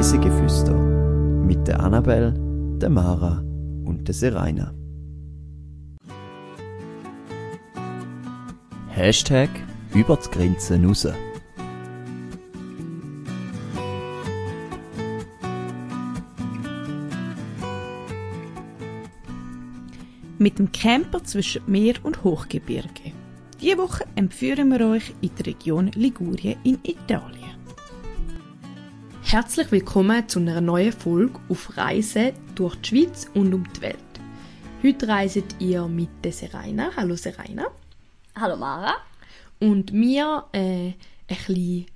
Reisegeflüster mit der Annabel, der Mara und der Seraina. Hashtag über die Grenzen raus. Mit dem Camper zwischen Meer und Hochgebirge. Diese Woche empführen wir euch in die Region Ligurien in Italien. Herzlich willkommen zu einer neuen Folge auf Reise durch die Schweiz und um die Welt. Heute reiset ihr mit der Seraina. Hallo Seraina. Hallo Mara. Und mir äh, ein bisschen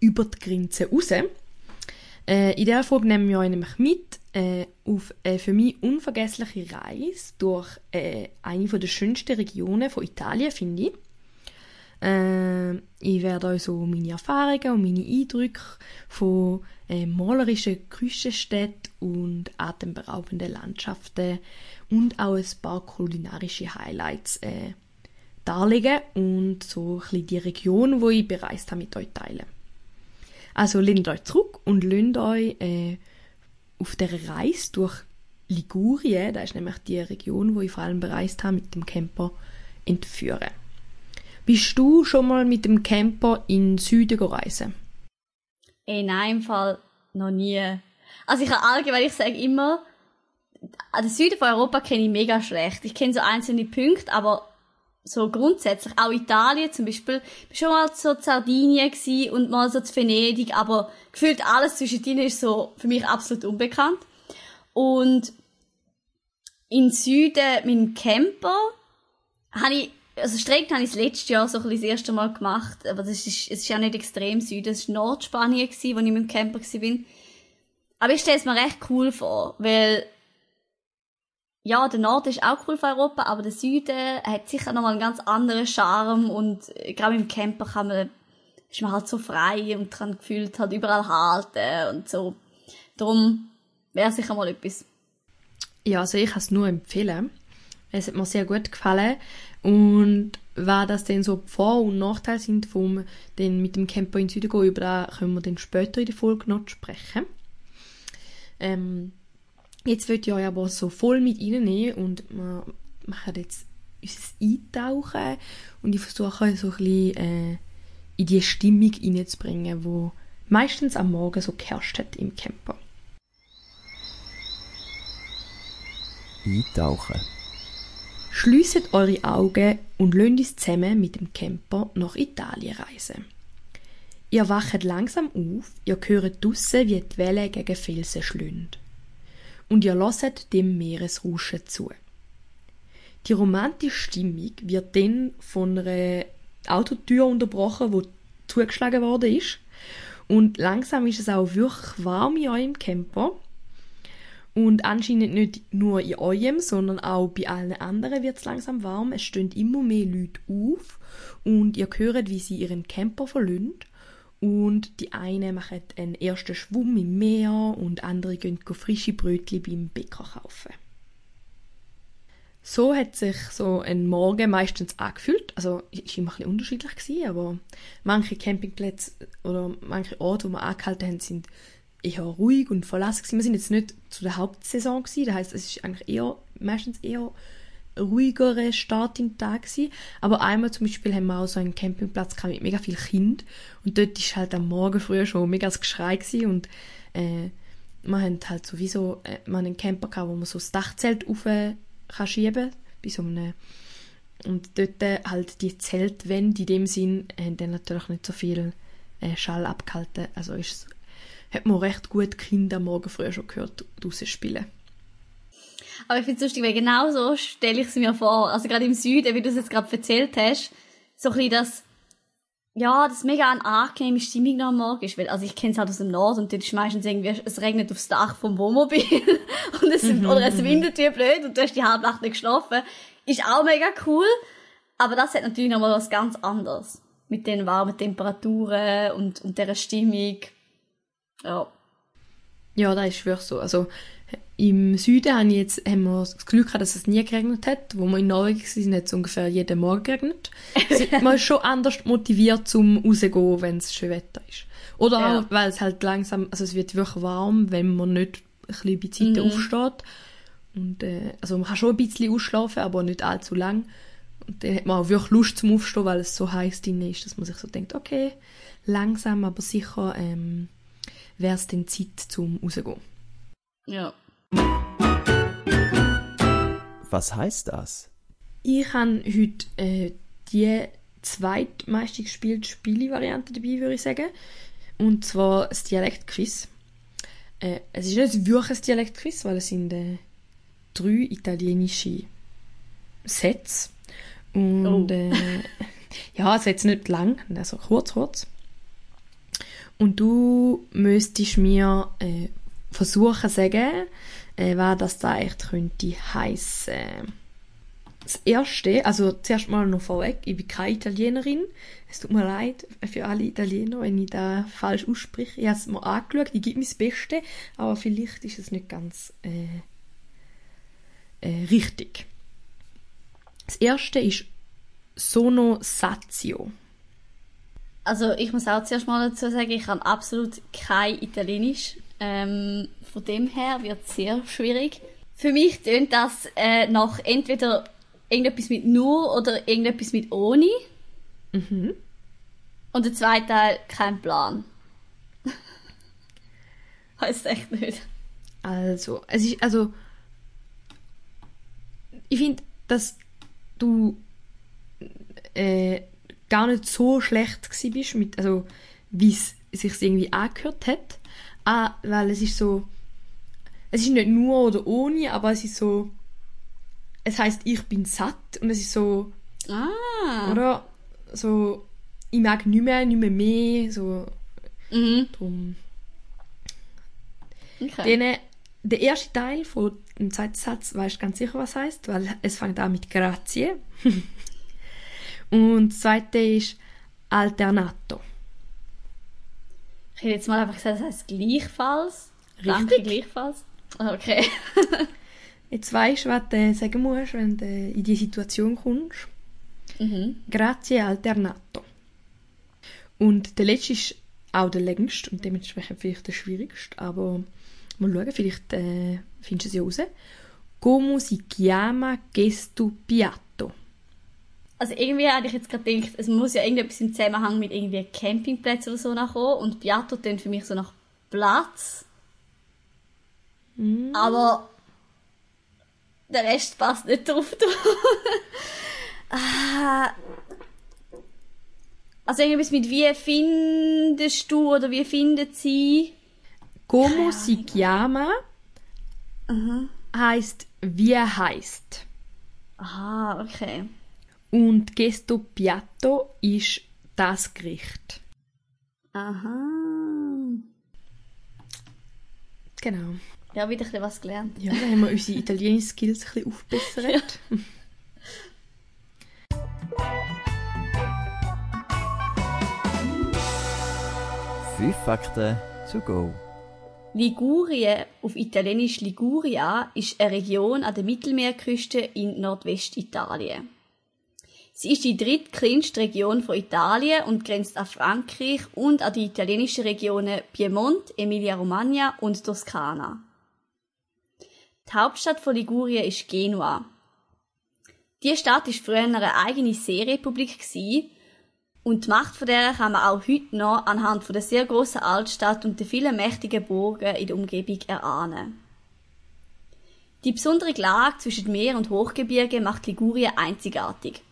über die Grenze raus. Äh, in dieser Folge nehmen wir euch nämlich mit äh, auf eine für mich unvergessliche Reise durch äh, eine der schönsten Regionen von Italien, finde ich. Äh, ich werde euch so meine Erfahrungen und meine Eindrücke von äh, malerischen Küstenstädten und atemberaubenden Landschaften und auch ein paar kulinarische Highlights äh, darlegen und so ein die Region, wo ich bereist habe, mit euch teilen. Also lehnt euch zurück und lehnt euch äh, auf der Reise durch Ligurien, das ist nämlich die Region, wo ich vor allem bereist habe, mit dem Camper entführen. Bist du schon mal mit dem Camper in den Süden gereist? Ey, nein, im Fall noch nie. Also ich allgemein, ich sage immer, den Süden von Europa kenne ich mega schlecht. Ich kenne so einzelne Punkte, aber so grundsätzlich, auch Italien zum Beispiel, ich war schon mal so in Sardinien und mal so zu Venedig, aber gefühlt alles zwischen denen ist so für mich absolut unbekannt. Und in Süden mit dem Camper habe ich also streng habe ich das letzte Jahr so ein bisschen das erste Mal gemacht, aber das ist, es ist ja nicht extrem Süden, es war Nordspanien, gewesen, wo ich mit dem Camper war. Aber ich stelle es mir recht cool vor, weil ja, der Norden ist auch cool für Europa, aber der Süden hat sicher nochmal einen ganz anderen Charme und gerade im Camper kann man, ist man halt so frei und kann gefühlt halt überall halten und so. Darum wäre sicher mal etwas. Ja, also ich kann es nur empfehlen. Es hat mir sehr gut gefallen. Und was das denn so Vor- und Nachteile sind, vom den mit dem Camper in den Süden gehen, über können wir dann später in der Folge noch sprechen. Ähm, jetzt wird ich euch aber so voll mit reinnehmen und wir machen jetzt unser Eintauchen und ich versuche so ein bisschen äh, in die Stimmung reinzubringen, wo meistens am Morgen so geherrscht hat im Camper. Eintauchen. Schließt eure Augen und lasst uns zusammen mit dem Camper nach Italien reisen. Ihr wacht langsam auf, ihr hört draussen, wie die Wellen gegen Felsen schlünd. Und ihr lasst dem Meeresrauschen zu. Die romantische Stimmung wird dann von einer Autotür unterbrochen, wo zugeschlagen worden ist. Und langsam ist es auch wirklich warm in eurem Camper. Und anscheinend nicht nur in eurem, sondern auch bei allen anderen wird es langsam warm. Es stehen immer mehr Leute auf und ihr hört, wie sie ihren Camper verlöhnt. Und die einen machen einen ersten Schwumm im Meer und andere gehen frische Brötchen beim Bäcker kaufen. So hat sich so ein Morgen meistens angefühlt. Also, es war immer ein bisschen unterschiedlich, aber manche Campingplätze oder manche Orte, wo wir angehalten haben, sind eher ruhig und verlassen gewesen. Wir sind jetzt nicht zu der Hauptsaison gewesen, das heißt, es ist eigentlich eher, meistens eher ruhigere Start im Tag gewesen. Aber einmal zum Beispiel haben wir auch so einen Campingplatz mit mega viel Kind und dort ist halt am Morgen früher schon mega das Geschrei gewesen und äh, man hat halt sowieso äh, man einen Camper gehabt, wo man so das Dachzelt rauf kann schieben bei so einem und dort äh, halt die Zeltwände in dem Sinn haben dann natürlich nicht so viel äh, Schall abgehalten. Also ist hat man recht gut Kinder am Morgen früh schon gehört draussen spielen. Aber ich finde es lustig, weil genau so stelle ich es mir vor. Also gerade im Süden, wie du es jetzt gerade erzählt hast, so ein bisschen das, ja, das mega eine angenehme Stimmung noch am Morgen ist. Weil, also ich kenne es halt aus dem Norden und dort ist meistens irgendwie, es regnet aufs Dach vom Wohnmobil und es, mhm. oder es windet wie blöd und du hast die halbe Nacht nicht geschlafen. Ist auch mega cool. Aber das hat natürlich nochmal was ganz anderes. Mit den warmen Temperaturen und, und dieser Stimmung. Ja. Ja, das ist wirklich so. Also, im Süden haben, jetzt, haben wir das Glück gehabt, dass es nie geregnet hat. Wo wir in Norwegen waren, hat es ungefähr jeden Morgen geregnet. man ist schon anders motiviert zum rauszugehen, wenn es schön Wetter ist. Oder Ja. auch, weil es halt langsam, also es wird wirklich warm, wenn man nicht ein bisschen bei Zeiten Mhm. aufsteht. Und, äh, also man kann schon ein bisschen ausschlafen, aber nicht allzu lang. Und dann hat man auch wirklich Lust zum Aufstehen, weil es so heiß drin ist, dass man sich so denkt, okay, langsam, aber sicher ähm, wäre es dann Zeit zum rausgehen. Ja. Was heißt das? Ich habe heute äh, die zweitmeiste gespielte Spiele-Variante dabei, würde ich sagen. Und zwar das Dialektquiz. Äh, es ist nicht wirklich ein Dialektquiz, weil es sind äh, drei italienische Sätze. Und Oh. äh, ja, es jetzt nicht lang, also kurz, kurz. Und du müsstest mir äh, versuchen sagen, äh, was das da echt könnte heissen. Das erste, also zuerst mal noch vorweg, ich bin keine Italienerin. Es tut mir leid für alle Italiener, wenn ich da falsch ausspreche. Ich habe es mir angeschaut, ich gebe mir das Beste, aber vielleicht ist es nicht ganz äh, äh, richtig. Das erste ist Sono Sazio. Also ich muss auch zuerst mal dazu sagen, ich kann absolut kein Italienisch. Ähm, von dem her wird es sehr schwierig. Für mich tönt das äh, nach entweder irgendetwas mit nur oder irgendetwas mit ohne. Mhm. Und der zweite Teil kein Plan. Heißt echt nicht. Also, es ist, also, ich finde, dass du äh, gar nicht so schlecht bist mit, also, wie es sich irgendwie angehört hat. Ah, weil es ist so, es ist nicht nur oder ohne, aber es ist so, es heißt ich bin satt und es ist so, Ah. oder? So, ich mag nicht mehr, nicht mehr mehr, so, Mhm. drum. Okay. Den, der erste Teil von dem zweiten Satz weißt ganz sicher, was heißt, weil es fängt an mit Grazie. Und das zweite ist Alternato. Ich hätte jetzt mal einfach gesagt, das heißt gleichfalls. Richtig. Danke, gleichfalls. Okay. Jetzt weißt du, was du sagen musst, wenn du in die Situation kommst. mhm. Grazie Alternato. Und der letzte ist auch der längste und dementsprechend vielleicht der schwierigste, aber mal schauen, vielleicht äh, findest du es ja raus. Como si chiama questo piatto? Also irgendwie hatte ich jetzt gerade gedacht, es muss ja irgendetwas im Zusammenhang mit irgendwie Campingplätzen oder so nachkommen und Piatto klingt für mich so nach Platz. Mm. Aber der Rest passt nicht drauf. ah, also irgendwas mit wie findest du oder wie findet sie? Como si chiama heißt wie heißt. Aha, okay. Und questo piatto ist das Gericht. Aha. Genau. Ja, wieder ein bisschen was gelernt. Ja, dann haben wir unsere italienischen Skills ein bisschen aufbessert. Fünf Fakten to go. Ligurien, auf Italienisch Liguria, ist eine Region an der Mittelmeerküste in Nordwestitalien. Sie ist die drittkleinste Region von Italien und grenzt an Frankreich und an die italienischen Regionen Piemont, Emilia-Romagna und Toskana. Die Hauptstadt von Ligurien ist Genua. Die Stadt ist früher eine eigene Seerepublik und die Macht von der kann man auch heute noch anhand von der sehr großen Altstadt und der vielen mächtigen Burgen in der Umgebung erahnen. Die besondere Lage zwischen Meer und Hochgebirge macht Ligurien einzigartig.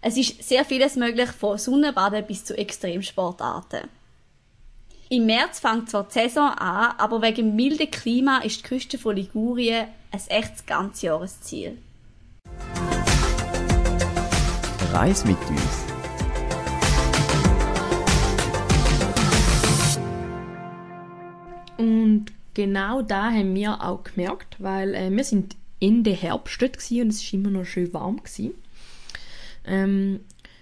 Es ist sehr vieles möglich, von Sonnenbaden bis zu Extremsportarten. Im März fängt zwar die Saison an, aber wegen dem milden Klima ist die Küste von Ligurien ein echtes Ganzjahresziel. Reis mit uns. Und genau da haben wir auch gemerkt, weil äh, wir sind Ende Herbst dort gewesen und es war immer noch schön warm. Gewesen. Ähm,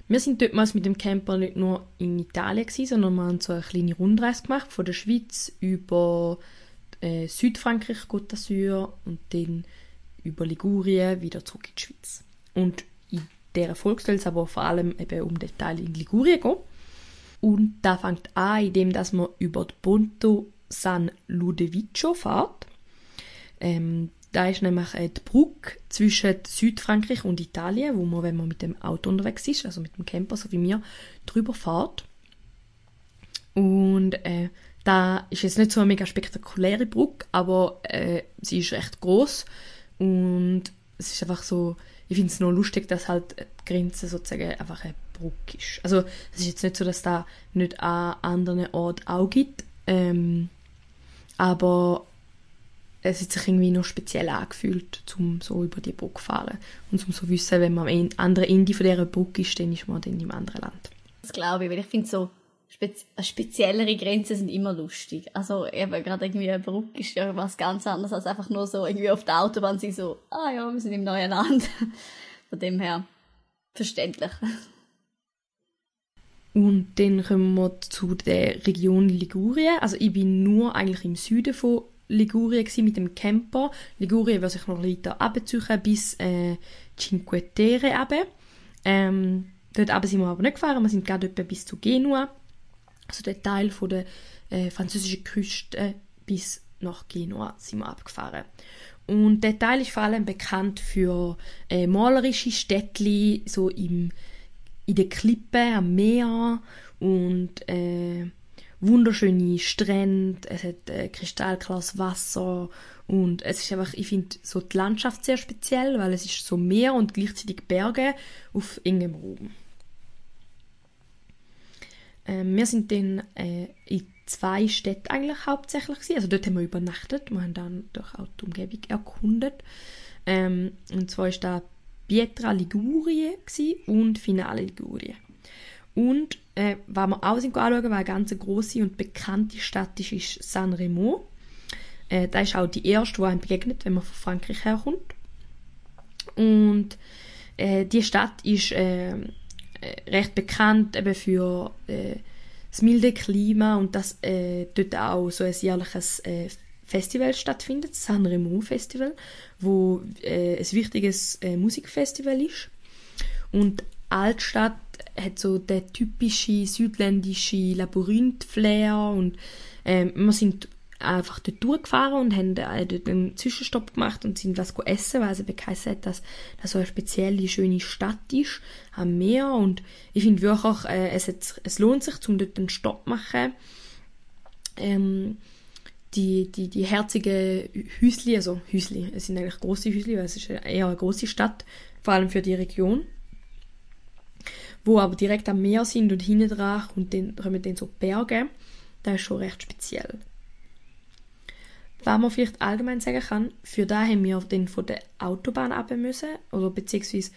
wir sind dort mit dem Camper nicht nur in Italien gewesen, sondern wir haben so eine kleine Rundreise gemacht, von der Schweiz über äh, Südfrankreich, Côte d'Azur und dann über Ligurien wieder zurück in die Schweiz. Und in dieser Folge soll es aber vor allem eben um den Teil in Ligurien gehen. Und da fängt an, indem dass man über die Ponto San Ludovico fährt. Ähm, da ist nämlich die Brücke zwischen Südfrankreich und Italien, wo man, wenn man mit dem Auto unterwegs ist, also mit dem Camper, so wie mir, drüber fährt. Und äh, da ist jetzt nicht so eine mega spektakuläre Brücke, aber äh, sie ist recht groß und es ist einfach so, ich finde es noch lustig, dass halt die Grenze sozusagen einfach eine Brücke ist. Also es ist jetzt nicht so, dass da nicht an anderen Orten auch gibt, ähm, aber es hat sich irgendwie noch speziell angefühlt, um so über die Brücke zu fahren und um so wissen, wenn man am anderen Ende von dieser Brücke ist, dann ist man dann im anderen Land. Das glaube ich, weil ich finde so spez speziellere Grenzen sind immer lustig. Also eben gerade irgendwie eine Brücke ist ja was ganz anderes als einfach nur so irgendwie auf der Autobahn sie so, ah ja, wir sind im neuen Land. Von dem her verständlich. Und dann kommen wir zu der Region Ligurien. Also ich bin nur eigentlich im Süden von Ligurien mit dem Camper. Ligurien wird sich noch weiter abziehen bis äh, Cinque Terre runter. Ähm, dort aber sind wir aber nicht gefahren, wir sind gerade etwa bis zu Genua. Also der Teil von der äh, französischen Küste bis nach Genua sind wir abgefahren. Und der Teil ist vor allem bekannt für äh, malerische Städtli, so im, in den Klippen am Meer und äh, wunderschöne Strände, es hat äh, kristallklares Wasser und es ist einfach, ich finde so die Landschaft sehr speziell, weil es ist so Meer und gleichzeitig Berge auf engem Raum. Ähm, wir sind dann äh, in zwei Städten eigentlich hauptsächlich gewesen. Also dort haben wir übernachtet. Wir haben dann durch auch die Umgebung erkundet. Ähm, und zwar ist da Pietra Ligurie und Finale Ligurie. Und äh, was wir auch sind anschauen, war eine ganz große und bekannte Stadt ist, ist Sanremo. Äh, da ist auch die erste, die einem begegnet, wenn man von Frankreich herkommt. Und äh, die Stadt ist äh, recht bekannt eben für äh, das milde Klima und dass äh, dort auch so ein jährliches äh, Festival stattfindet, das Sanremo Festival, wo äh, ein wichtiges äh, Musikfestival ist. Und Altstadt hat so der typische südländische Labyrinth-Flair und ähm, wir sind einfach dort durchgefahren und haben äh, dort einen Zwischenstopp gemacht und sind was essen, weil es eben hat, dass das so eine spezielle, schöne Stadt ist, am Meer und ich finde wirklich, äh, es, hat, es lohnt sich, um dort einen Stopp zu machen. Ähm, die, die, die herzige Hüsli, also Hüsli, es sind eigentlich große Hüsli, weil es ist eher eine große Stadt, vor allem für die Region, wo aber direkt am Meer sind und hinten dran und dann kommen dann so Berge, das ist schon recht speziell. Was man vielleicht allgemein sagen kann, für da haben wir dann von der Autobahn ab müssen, oder beziehungsweise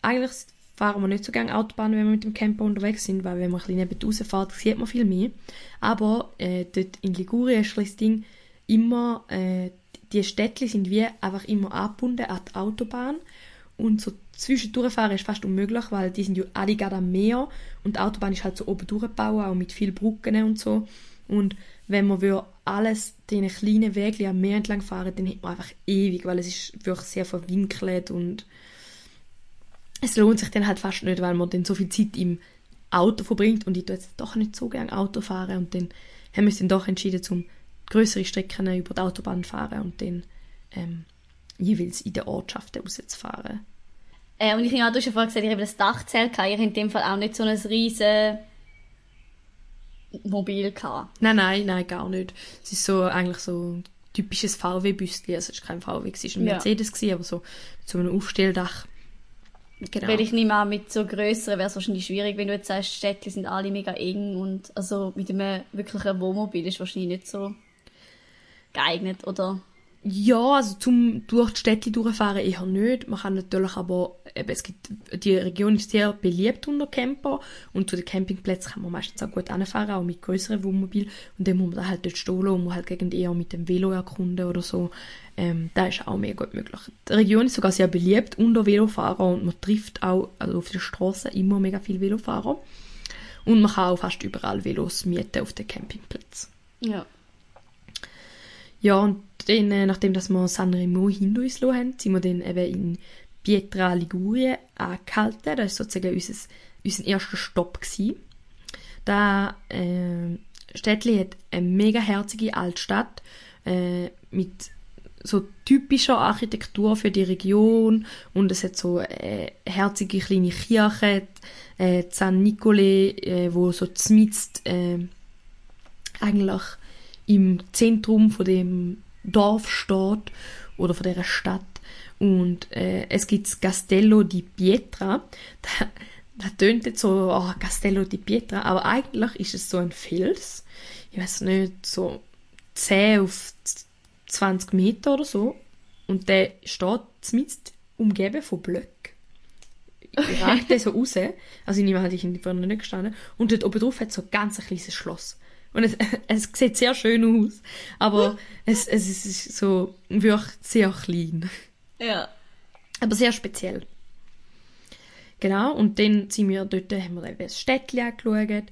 eigentlich fahren wir nicht so gerne Autobahn, wenn wir mit dem Camper unterwegs sind, weil wenn man ein bisschen neben rausfährt, sieht man viel mehr. Aber äh, dort in Ligurien ist das Ding immer, äh, die Städte sind wie einfach immer angebunden an die Autobahn und so zwischendurch fahren ist fast unmöglich, weil die sind ja alle gerade am Meer und die Autobahn ist halt so oben durchgebaut, auch mit vielen Brücken und so. Und wenn man alles den kleinen Weg am Meer entlang fahren, dann hat man einfach ewig, weil es ist wirklich sehr verwinkelt und es lohnt sich dann halt fast nicht, weil man dann so viel Zeit im Auto verbringt und ich tue jetzt doch nicht so gerne Auto fahren und dann haben wir uns dann doch entschieden, zum größere Strecken über die Autobahn zu fahren und dann ähm, jeweils in den Ortschaften rauszufahren. Äh, und ich habe du hast ja vorhin gesagt, ich habe das Dachzelt gehabt. Habt in dem Fall auch nicht so ein riesen mobil gehabt. Nein, nein, nein, gar nicht. Es ist so eigentlich so ein typisches VW-Büstchen. Also es war kein VW, es war ein Mercedes, gewesen, aber so mit so einem Aufstelldach. Genau. Weil ich nehme an, mit so grösseren wäre es wahrscheinlich schwierig, wenn du jetzt sagst, Städte sind alle mega eng und also mit einem wirklichen Wohnmobil ist wahrscheinlich nicht so geeignet, oder? Ja, also zum durch die Städte durchfahren eher nicht. Man kann natürlich aber, eben, es gibt, die Region ist sehr beliebt unter Camper und zu den Campingplätzen kann man meistens auch gut anfahren, auch mit größeren Wohnmobil und dann muss man da halt dort stehen und muss halt gegen eher mit dem Velo erkunden oder so. Ähm, da ist auch mega gut möglich. Die Region ist sogar sehr beliebt unter Velofahrer und man trifft auch also auf der Straße immer mega viele Velofahrer und man kann auch fast überall Velos mieten auf den Campingplätzen. Ja. Ja, und dann, äh, nachdem dass wir Sanremo hinter uns haben, sind wir dann eben in Pietra Ligurien angehalten. Das war sozusagen unser, unser erster Stopp. Gewesen. Da äh, Städtli hat eine mega herzige Altstadt äh, mit so typischer Architektur für die Region und es hat so äh, herzige kleine Kirchen, äh, San Nicole, äh, wo so zmitzt äh, eigentlich im Zentrum von dem Dorf steht oder von der Stadt und äh, es gibt Castello di Pietra. Da, da tönt jetzt so, oh, Castello di Pietra, aber eigentlich ist es so ein Fels. Ich weiß nicht, so 10 auf 20 Meter oder so. Und der steht zumindest umgeben von Blöcken. Ich ragt der so raus. Also ich nehme halt ich in die Vorne nicht gestanden. Und dort oben drauf hat so ein ganz kleines Schloss. Und es, es sieht sehr schön aus. Aber es, es ist so wirklich sehr klein. Ja. Aber sehr speziell. Genau, und dann sind wir dort, haben wir eben das Städtchen angeschaut,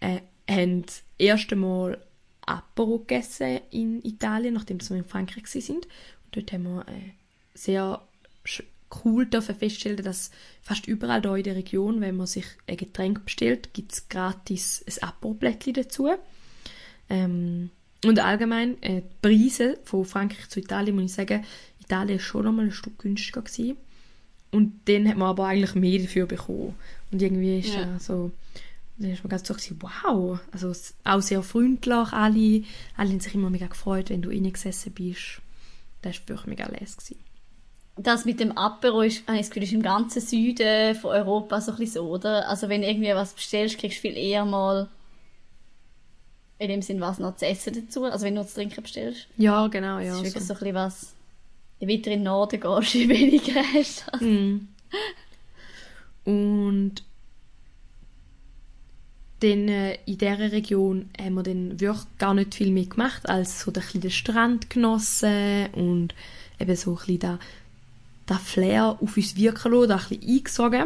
äh, haben das erste Mal Apero gegessen in Italien, nachdem wir in Frankreich sind. Und dort haben wir äh, sehr cool dürfen feststellen, dass fast überall hier in der Region, wenn man sich ein Getränk bestellt, gibt es gratis ein Apero-Blättchen dazu. Ähm, und allgemein, äh, die Preise von Frankreich zu Italien, muss ich sagen, Italien schon noch mal ein Stück günstiger. Gewesen. Und dann hat man aber eigentlich mehr dafür bekommen. Und irgendwie ist ja. so, dann ist man ganz so gewesen, wow, also auch sehr freundlich, alle, alle haben sich immer mega gefreut, wenn du reingesessen bist. Das war wirklich mega. Gewesen. Das mit dem Apero ist, habe ich das Gefühl, ist im ganzen Süden von Europa so ein bisschen so, oder? Also wenn du irgendwie was bestellst, kriegst du viel eher mal in dem Sinn was noch zu essen dazu, also wenn du nur zu trinken bestellst. Ja, genau, ja. Das ist wirklich so, so ein bisschen was je weiter in den Norden gehst, je weniger hast du. Mm. Und dann äh, in dieser Region haben wir dann wirklich gar nicht viel mehr gemacht, als so den, den Strand genossen und eben so ein da, da Flair auf uns wirken lassen, da ein bisschen eingesogen.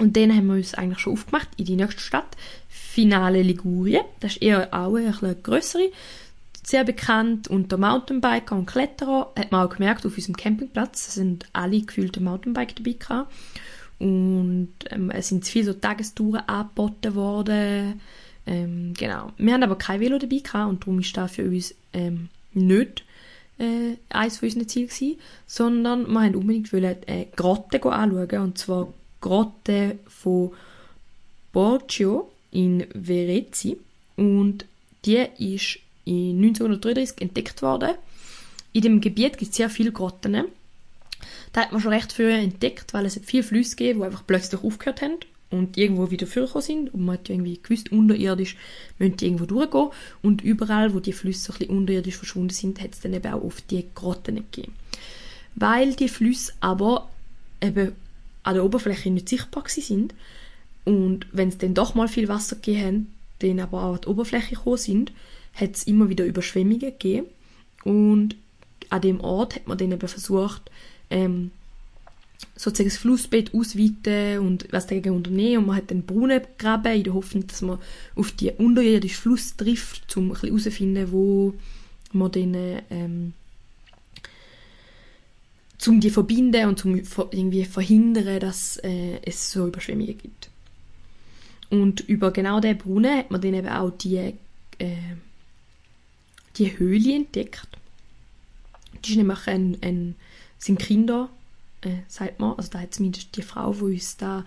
Und dann haben wir uns eigentlich schon aufgemacht in die nächste Stadt, Finale Ligurien. Das ist eher auch eine, eine grössere sehr bekannt unter Mountainbiker und Kletterer. Hat man auch gemerkt auf unserem Campingplatz. sind alle gefühlte Mountainbike dabei gehabt. Und ähm, es sind viele so Tagestouren angeboten worden. Ähm, genau. Wir haben aber kein Velo dabei gehabt und darum ist das für uns ähm, nicht äh, eines von unseren Zielen gewesen, sondern wir haben unbedingt wollen, äh, Grotte anschauen. Und zwar Grotte von Borgio in Verezzi. Und die ist in 1933 entdeckt worden. In dem Gebiet gibt es sehr viele Grotten. Da hat man schon recht früh entdeckt, weil es viele Flüsse gegeben, die einfach plötzlich aufgehört haben und irgendwo wieder vorgekommen sind. Und man hat irgendwie gewusst, unterirdisch müssen die irgendwo durchgehen. Und überall, wo die Flüsse ein bisschen unterirdisch verschwunden sind, hat es dann eben auch oft die Grotten gegeben. Weil die Flüsse aber eben an der Oberfläche nicht sichtbar sind und wenn es dann doch mal viel Wasser gegeben hat, dann aber auch an die Oberfläche gekommen sind, hat es immer wieder Überschwemmungen gegeben. Und an dem Ort hat man dann eben versucht, ähm, sozusagen das Flussbett ausweiten und was dagegen unternehmen. Und man hat dann Brunnen gegraben, in der Hoffnung, dass man auf die unterirdischen Fluss trifft, um herauszufinden, wo man dann ähm, zum die verbinden und zum irgendwie verhindern, dass äh, es so Überschwemmungen gibt. Und über genau diesen Brunnen hat man dann eben auch die äh, die Höhle entdeckt. Die ist nämlich ein, ein sind Kinder, äh, sagt man, also da hat zumindest die Frau, die uns da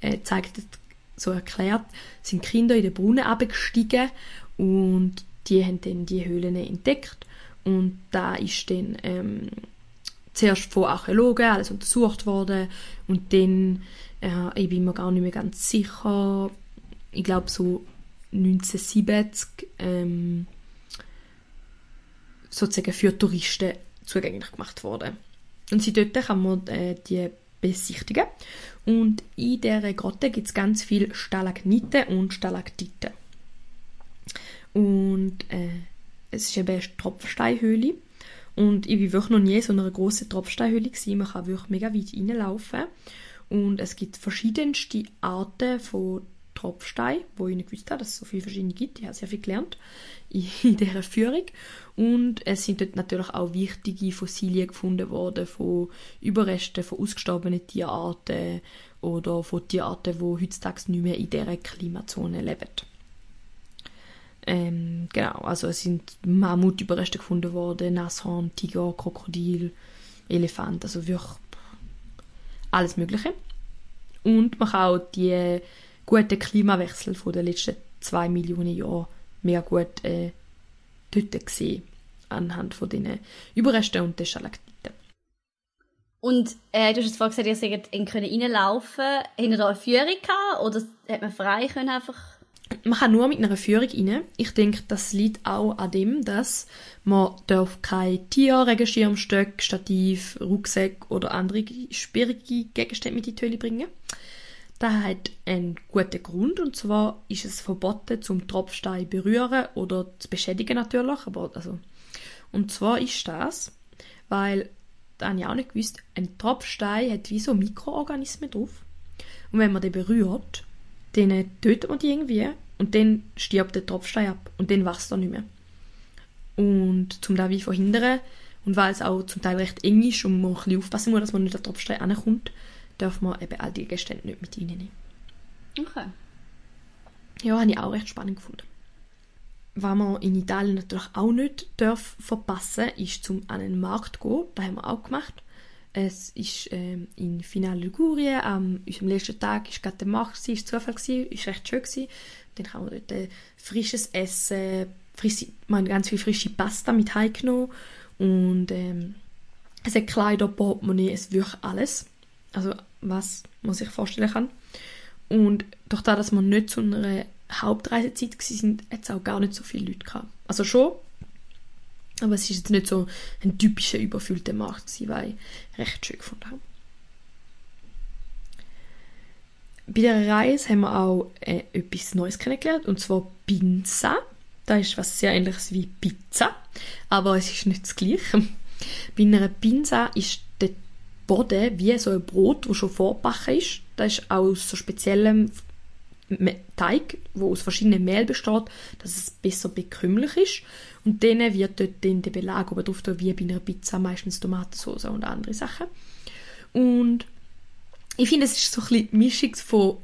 äh, zeigt, so erklärt, sind Kinder in den Brunnen abgestiegen und die haben dann die Höhlen entdeckt und da ist dann ähm, zuerst von Archäologen alles untersucht worden und dann, äh, ich bin mir gar nicht mehr ganz sicher, ich glaube so 1970 ähm, sozusagen für Touristen zugänglich gemacht worden. Und sie dort kann man äh, die besichtigen. Und in dieser Grotte gibt es ganz viele Stalagniten und Stalaktiten. Und äh, es ist eben eine Tropfsteinhöhle. Und ich war wirklich noch nie in so einer grossen Tropfsteinhöhle gewesen. Man kann wirklich mega weit reinlaufen. Und es gibt verschiedenste Arten von Tropfstein, wo ich nicht gewusst habe, dass es so viele verschiedene gibt. Ich habe sehr viel gelernt in, dieser Führung. Und es sind dort natürlich auch wichtige Fossilien gefunden worden von Überresten von ausgestorbenen Tierarten oder von Tierarten, die heutzutage nicht mehr in dieser Klimazone leben. Ähm, genau, also es sind Mammutüberreste gefunden worden, Nashorn, Tiger, Krokodil, Elefant, also wirklich alles Mögliche. Und man kann auch die guten Klimawechsel von den letzten zwei Millionen Jahren mehr gut äh, dort sehen, anhand von diesen Überresten und den Stalaktiten. Und äh, du hast jetzt vorhin gesagt, ihr seid reinlaufen können. Ihr da eine Führung gehabt oder hat man frei können einfach man kann nur mit einer Führung rein. Ich denke, das liegt auch an dem, dass man darf kein Tier, Regenschirmstöcke, Stativ, Rucksack oder andere schwierige Gegenstände mit in die Höhle bringen. Das hat einen guten Grund und zwar ist es verboten, zum Tropfstein berühren oder zu beschädigen natürlich. Aber also, und zwar ist das, weil, da habe ich auch nicht gewusst, ein Tropfstein hat wie so Mikroorganismen drauf. Und wenn man den berührt, dann tötet man die irgendwie und dann stirbt der Tropfstein ab und dann wächst er nicht mehr. Und zum das wie verhindern und weil es auch zum Teil recht eng ist und man ein bisschen aufpassen muss, dass man nicht an den Tropfstein ankommt, darf man eben all die Gestände nicht mit reinnehmen. Okay. Ja, habe ich auch recht spannend gefunden. Was man in Italien natürlich auch nicht darf verpassen ist zum an den Markt zu gehen. Das haben wir auch gemacht. Es ist ähm, in Finale Ligurien, am unserem letzten Tag ist gerade der Markt, es war Zufall, gewesen, ist recht schön gewesen. Dann kann man dort äh, frisches Essen, frische, man ganz viel frische Pasta mit heimgenommen und ähm, es hat Kleider, Portemonnaie, es wirklich alles. Also was man sich vorstellen kann. Und durch das, dass wir nicht zu einer Hauptreisezeit waren, hat es auch gar nicht so viele Leute gehabt. Also schon, aber es ist jetzt nicht so ein typischer überfüllter Markt, weil ich recht schön gefunden habe. Bei der Reise haben wir auch äh, etwas Neues kennengelernt, und zwar Pinza. Das ist was sehr ähnliches wie Pizza, aber es ist nicht das Gleiche. Bei einer Pinza ist Boden wie so ein Brot, das schon vorgebacken ist. Das ist aus so speziellem Teig, wo aus verschiedenen Mehl besteht, dass es besser bekömmlich ist. Und dann wird dort dann der Belag oben drauf, wie bei einer Pizza, meistens Tomatensauce und andere Sachen. Und ich finde, es ist so ein bisschen Mischung von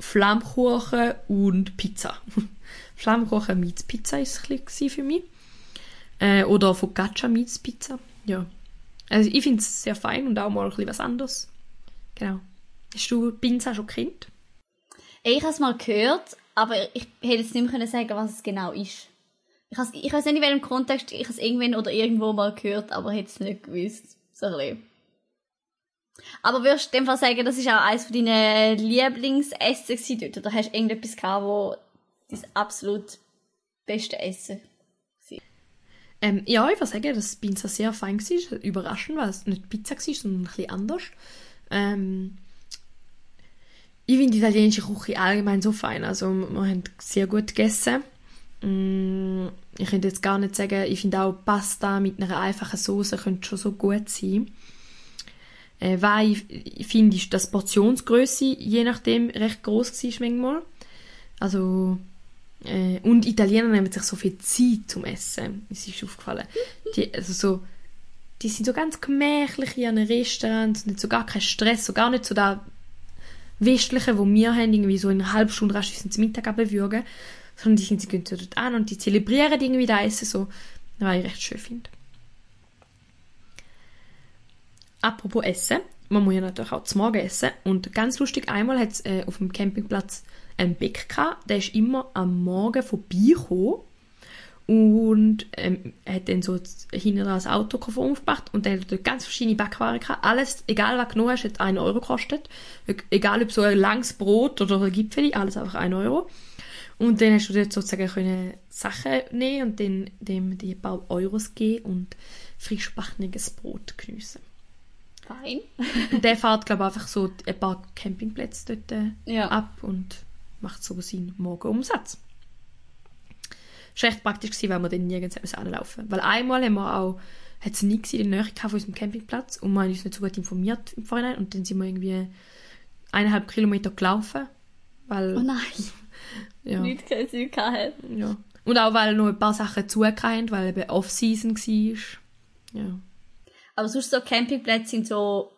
Flammkuchen und Pizza. Flammkuchen mit Pizza ist es für mich. Äh, oder Focaccia mit Pizza. Ja. Also ich finde es sehr fein und auch mal ein bisschen was anderes. Genau. Hast du Pizza schon kennt? Ich habe es mal gehört, aber ich hätte jetzt nicht mehr sagen was es genau ist. Ich, ich weiß nicht, in welchem Kontext ich es irgendwann oder irgendwo mal gehört, aber hätte es nicht gewusst. So ein bisschen. Aber würdest du dem Fall sagen, das ist auch eines von deinen Lieblingsessen dort? Oder hast du irgendetwas gehabt, wo dein absolut beste Essen? Ähm, ja, ich würde sagen, dass Pizza sehr fein war. Überraschend, weil es nicht Pizza war, sondern ein bisschen anders. Ähm, ich finde die italienische Küche allgemein so fein. Also, wir haben sehr gut gegessen. Mm, ich könnte jetzt gar nicht sagen, ich finde auch Pasta mit einer einfachen Soße könnte schon so gut sein. Äh, weil ich finde, ist das Portionsgröße je nachdem recht groß war manchmal. Also äh, und Italiener nehmen sich so viel Zeit zum Essen. Es ist aufgefallen. Die, also so, die sind so ganz gemächlich in einem Restaurant, nicht so gar kein Stress, so gar nicht so da Westliche, wo wir haben, irgendwie so in einer halben Stunde rasch zum Mittag abwürgen, sondern die, sind, sie gehen dort an und die zelebrieren irgendwie das Essen so, was ich recht schön finde. Apropos Essen, man muss ja natürlich auch zum Morgen essen und ganz lustig, einmal hat es äh, auf dem Campingplatz einen Bäck gehabt, der ist immer am Morgen vorbeigekommen und ähm, hat dann so hinten das Auto aufgebracht und dann hat dort ganz verschiedene Backwaren gehabt. Alles, egal was genommen hast, hat 1 Euro gekostet. Egal ob so ein langes Brot oder ein Gipfel, alles einfach 1 Euro. Und dann hast du dort sozusagen können Sachen nehmen und dann dem die paar Euros geben und frisch backenes Brot geniessen. Fein. und der fährt, glaube ich, einfach so ein paar Campingplätze dort äh, Ja. ab und macht so seinen Morgenumsatz. War recht praktisch, gewesen, weil wir dann nirgends anlaufen Weil einmal haben wir auch, hat es nie in der Nähe von unserem Campingplatz und wir haben uns nicht so gut informiert im Vorhinein und dann sind wir irgendwie eineinhalb Kilometer gelaufen, weil, Oh nein, ja, nicht kein Zeug gehabt. ja. Und auch, weil noch ein paar Sachen zugehört weil eben Off-Season war. Ja. Aber sonst so Campingplätze sind so,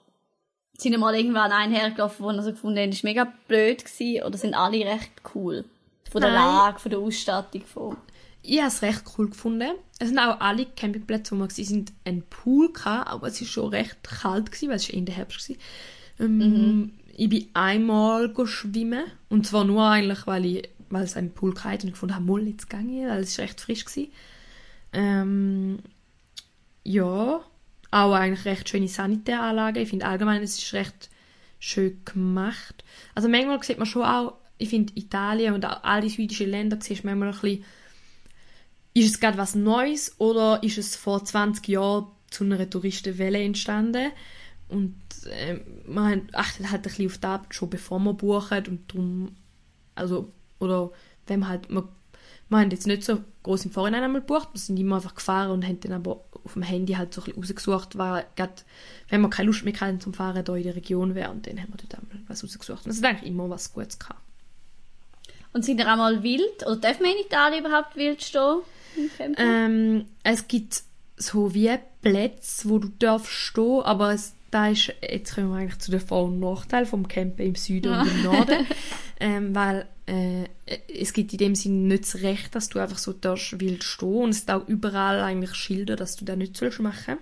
sind mal irgendwann einen hergelaufen, wo wir so gefunden haben, das war mega blöd gewesen, oder sind alle recht cool? Von der Nein. Lage, von der Ausstattung, von... Ich habe es recht cool gefunden. Es sind auch alle Campingplätze, wo wir waren, sind einen Pool gehabt, aber es war schon recht kalt, gewesen, weil es war Ende Herbst war. Ähm, Ich bin einmal schwimmen. Und zwar nur eigentlich, weil, ich, weil es einen Pool hatte und ich gefunden habe, mal, jetzt gehe ich, weil es war recht frisch. Gewesen. Ähm, ja, auch eigentlich recht schöne Sanitäranlage. Ich finde allgemein, es ist recht schön gemacht. Also manchmal sieht man schon auch, ich finde Italien und auch alle südischen Länder siehst manchmal ein bisschen, ist es gerade was Neues oder ist es vor 20 Jahren zu einer Touristenwelle entstanden? Und ähm, man achtet halt ein bisschen auf das schon bevor man bucht und darum, also, oder wenn man halt, man, man hat jetzt nicht so groß im Vorhinein einmal gebucht, wir sind immer einfach gefahren und haben dann aber auf dem Handy halt so ein bisschen rausgesucht, weil gerade, wenn wir keine Lust mehr hatten zum Fahren da in der Region wäre, und dann haben wir dort einmal was rausgesucht. Und es hat eigentlich immer was Gutes gehabt. Und sind ihr auch mal wild? Oder darf man in Italien überhaupt wild stehen? Ähm, es gibt so wie Plätze, wo du darfst stehen, aber es, da ist, jetzt kommen wir eigentlich zu den Vor- und Nachteilen vom Campen im Süden und im Norden, ähm, weil äh, es gibt in dem Sinne nicht das Recht, dass du einfach so darfst wild stehen und es sind auch überall eigentlich Schilder, dass du das nicht sollst machen.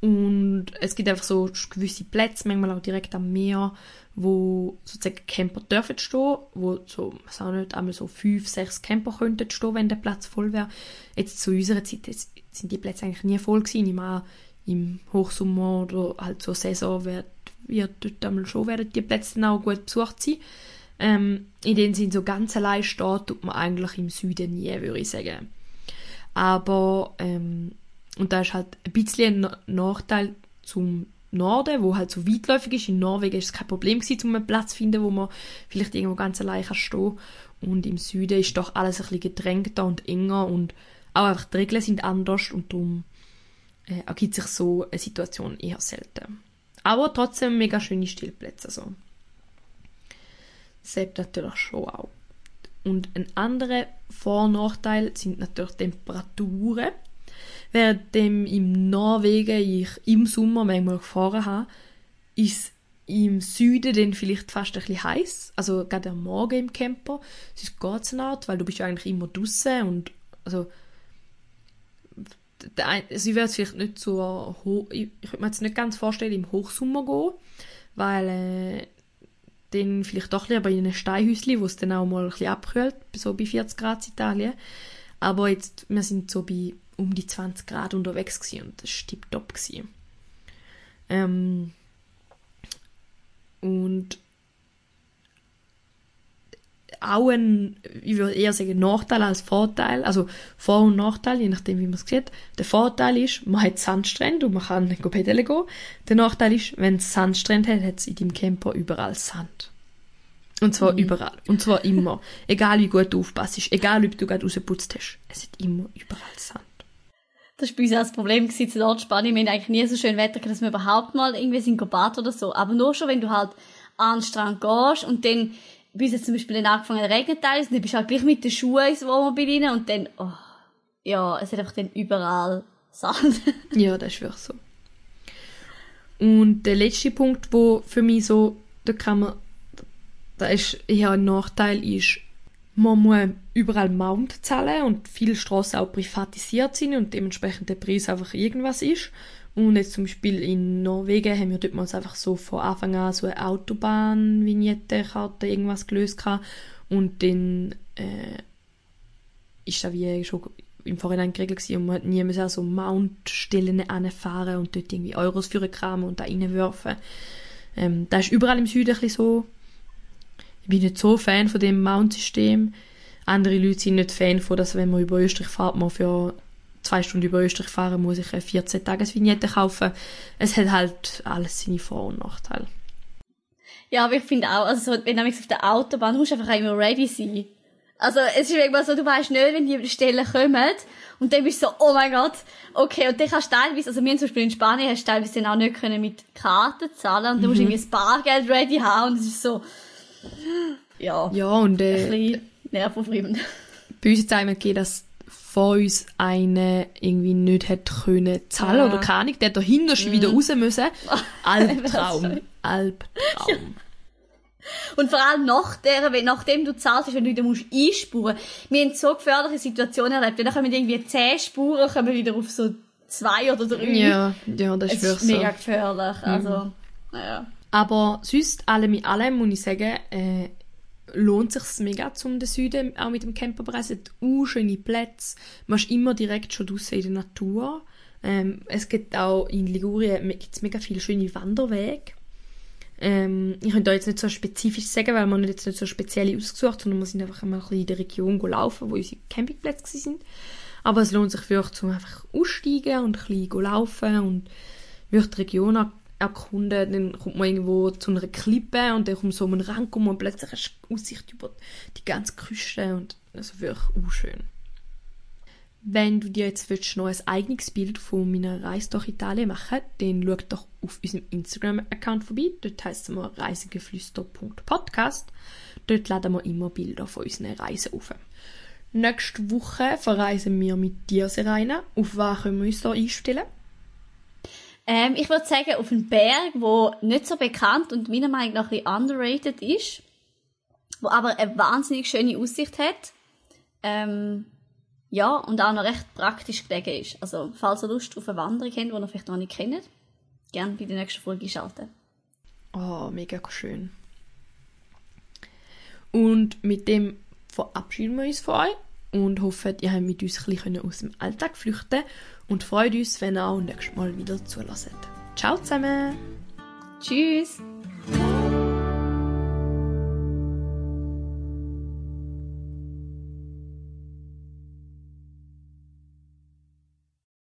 Und es gibt einfach so gewisse Plätze, manchmal auch direkt am Meer, wo sozusagen Camper dürfen stehen, wo so, ich auch nicht, einmal so fünf, sechs Camper könnten stehen, wenn der Platz voll wäre. Jetzt zu unserer Zeit jetzt sind die Plätze eigentlich nie voll gewesen. Ich meine, im Hochsommer oder halt zur Saison wird, wird dort einmal schon werden die Plätze dann auch gut besucht sein. Ähm, in denen sind so ganz allein stehen, tut man eigentlich im Süden nie, würde ich sagen. Aber, ähm, und da ist halt ein bisschen ein Na- Nachteil zum Norden, wo halt so weitläufig ist. In Norwegen ist es kein Problem gewesen, um einen Platz zu finden, wo man vielleicht irgendwo ganz allein kann stehen Und im Süden ist doch alles ein bisschen gedrängter und enger und auch einfach die Regeln sind anders und darum äh, ergibt sich so eine Situation eher selten. Aber trotzdem mega schöne Stillplätze. Also. Selbst natürlich schon auch. Und ein anderer Vor- und Nachteil sind natürlich Temperaturen. Währenddem im Norwegen ich im Sommer manchmal gefahren habe, ist im Süden dann vielleicht fast ein bisschen heiß. Also gerade am Morgen im Camper. Es ist ganz Art, weil du bist ja eigentlich immer draußen und also würde jetzt vielleicht nicht so ich, könnte mir jetzt nicht ganz vorstellen im Hochsommer gehen, weil äh, dann vielleicht doch lieber in einem Steinhäuschen, wo es dann auch mal ein bisschen abkühlt, so bei 40 Grad in Italien. Aber jetzt, wir sind so bei um die 20 Grad unterwegs gewesen und das war tipptopp. gewesen. Ähm, und auch ein, ich würde eher sagen, Nachteil als Vorteil, also Vor- und Nachteil, je nachdem, wie man es sieht. Der Vorteil ist, man hat Sandstrände und man kann go pedeln gehen. Der Nachteil ist, wenn es Sandstrände hat, hat es in deinem Camper überall Sand. Und zwar überall. Und zwar immer. egal wie gut du aufpasst, egal ob du gerade rausgeputzt hast. Es hat immer überall Sand. Das war bei uns auch das Problem zu Nordspanien. Wir haben eigentlich nie so schön Wetter dass wir überhaupt mal irgendwie sind oder so. Aber nur schon, wenn du halt an den Strand gehst und dann, bei uns hat zum Beispiel dann angefangen zu regnen und dann bist du halt gleich mit den Schuhen ins Wohnmobil rein und dann, oh, ja, es hat einfach dann überall Sand. Ja, das ist wirklich so. Und der letzte Punkt, wo für mich so, da kann man, da ist eher ein Nachteil, ist, man muss überall Mount zahlen und viele Straßen auch privatisiert sind und dementsprechend der Preis einfach irgendwas ist. Und jetzt zum Beispiel in Norwegen haben wir dort mal einfach so von Anfang an so eine Autobahn-Vignette-Karte irgendwas gelöst gehabt. und dann äh, ist das wie schon im Vorhinein geregelt gewesen und man hat nie müssen so Mount-Stellen anfahren und dort irgendwie Euros für kramen und da reinwerfen. Ähm, das ist überall im Süden ein bisschen so. Ich bin nicht so Fan von dem Mount-System. Andere Leute sind nicht Fan von, dass wenn man über Österreich fährt, man für zwei Stunden über Österreich fahren muss ich eine 14-Tages-Vignette kaufen. Es hat halt alles seine Vor- und Nachteile. Ja, aber ich finde auch, also so, wenn du auf der Autobahn, du musst einfach auch immer ready sein. Also, es ist irgendwann so, du weißt nicht, wenn die Stellen kommen, und dann bist du so, oh mein Gott, okay, und dann kannst du teilweise, also wir haben zum Beispiel in Spanien, hast du teilweise dann auch nicht können mit Karten zahlen, und dann musst du irgendwie das Bargeld ready haben, und es ist so, Ja, Ja, und ein äh, bisschen nervenaufreibend. bei uns hat es gegeben, dass vor uns eine irgendwie nicht hat können zahlen Ah. oder keine Ahnung, der hat dahinter schon wieder raus müssen. Albtraum. Albtraum. Und vor allem nach der, wenn, nachdem du zahlst, ist, wenn du wieder musst einspuren. Wir haben so gefährliche Situationen erlebt. Dann kommen irgendwie zehn Spuren, kommen wieder auf so zwei oder drei. Ja, ja, das ist Es ist mega so. gefährlich. Also, naja. Aber sonst, allem in allem, muss ich sagen, äh, lohnt sich mega zum den Süden, auch mit dem Camperpreis. Es hat auch schöne Plätze. Man ist immer direkt schon draussen in der Natur. Ähm, es gibt auch in Ligurien gibt's mega viele schöne Wanderwege. Ähm, ich könnte da jetzt nicht so spezifisch sagen, weil wir jetzt nicht so spezielle ausgesucht, sondern wir sind einfach einmal in der Region laufen, wo unsere Campingplätze sind. Aber es lohnt sich wirklich, zum einfach aussteigen und ein bisschen laufen und wirklich die Region erkunden. Dann kommt man irgendwo zu einer Klippe und dann kommt so ein Rang um und plötzlich hast du Aussicht über die ganze Küste und also wirklich auch schön. Wenn du dir jetzt noch ein eigenes Bild von meiner Reise durch Italien machen dann schau doch auf unserem Instagram-Account vorbei. Dort heisst es immer reisegeflüster.podcast. Dort laden wir immer Bilder von unseren Reisen auf. Nächste Woche verreisen wir mit dir, Serena. Auf was können wir uns da einstellen? Ähm, ich würde sagen, auf einen Berg, wo nicht so bekannt und meiner Meinung nach ein bisschen underrated ist, wo aber eine wahnsinnig schöne Aussicht hat. Ähm, ja, und auch noch recht praktisch gelegen ist. Also, falls ihr Lust auf eine Wanderung habt, die ihr vielleicht noch nicht kennt, gerne bei der nächsten Folge schalten. Oh, mega schön. Und mit dem verabschieden wir uns von euch und hoffen, ihr habt mit uns ein bisschen aus dem Alltag flüchten und freut uns, wenn ihr auch nächstes Mal wieder zulässt. Ciao zusammen! Tschüss!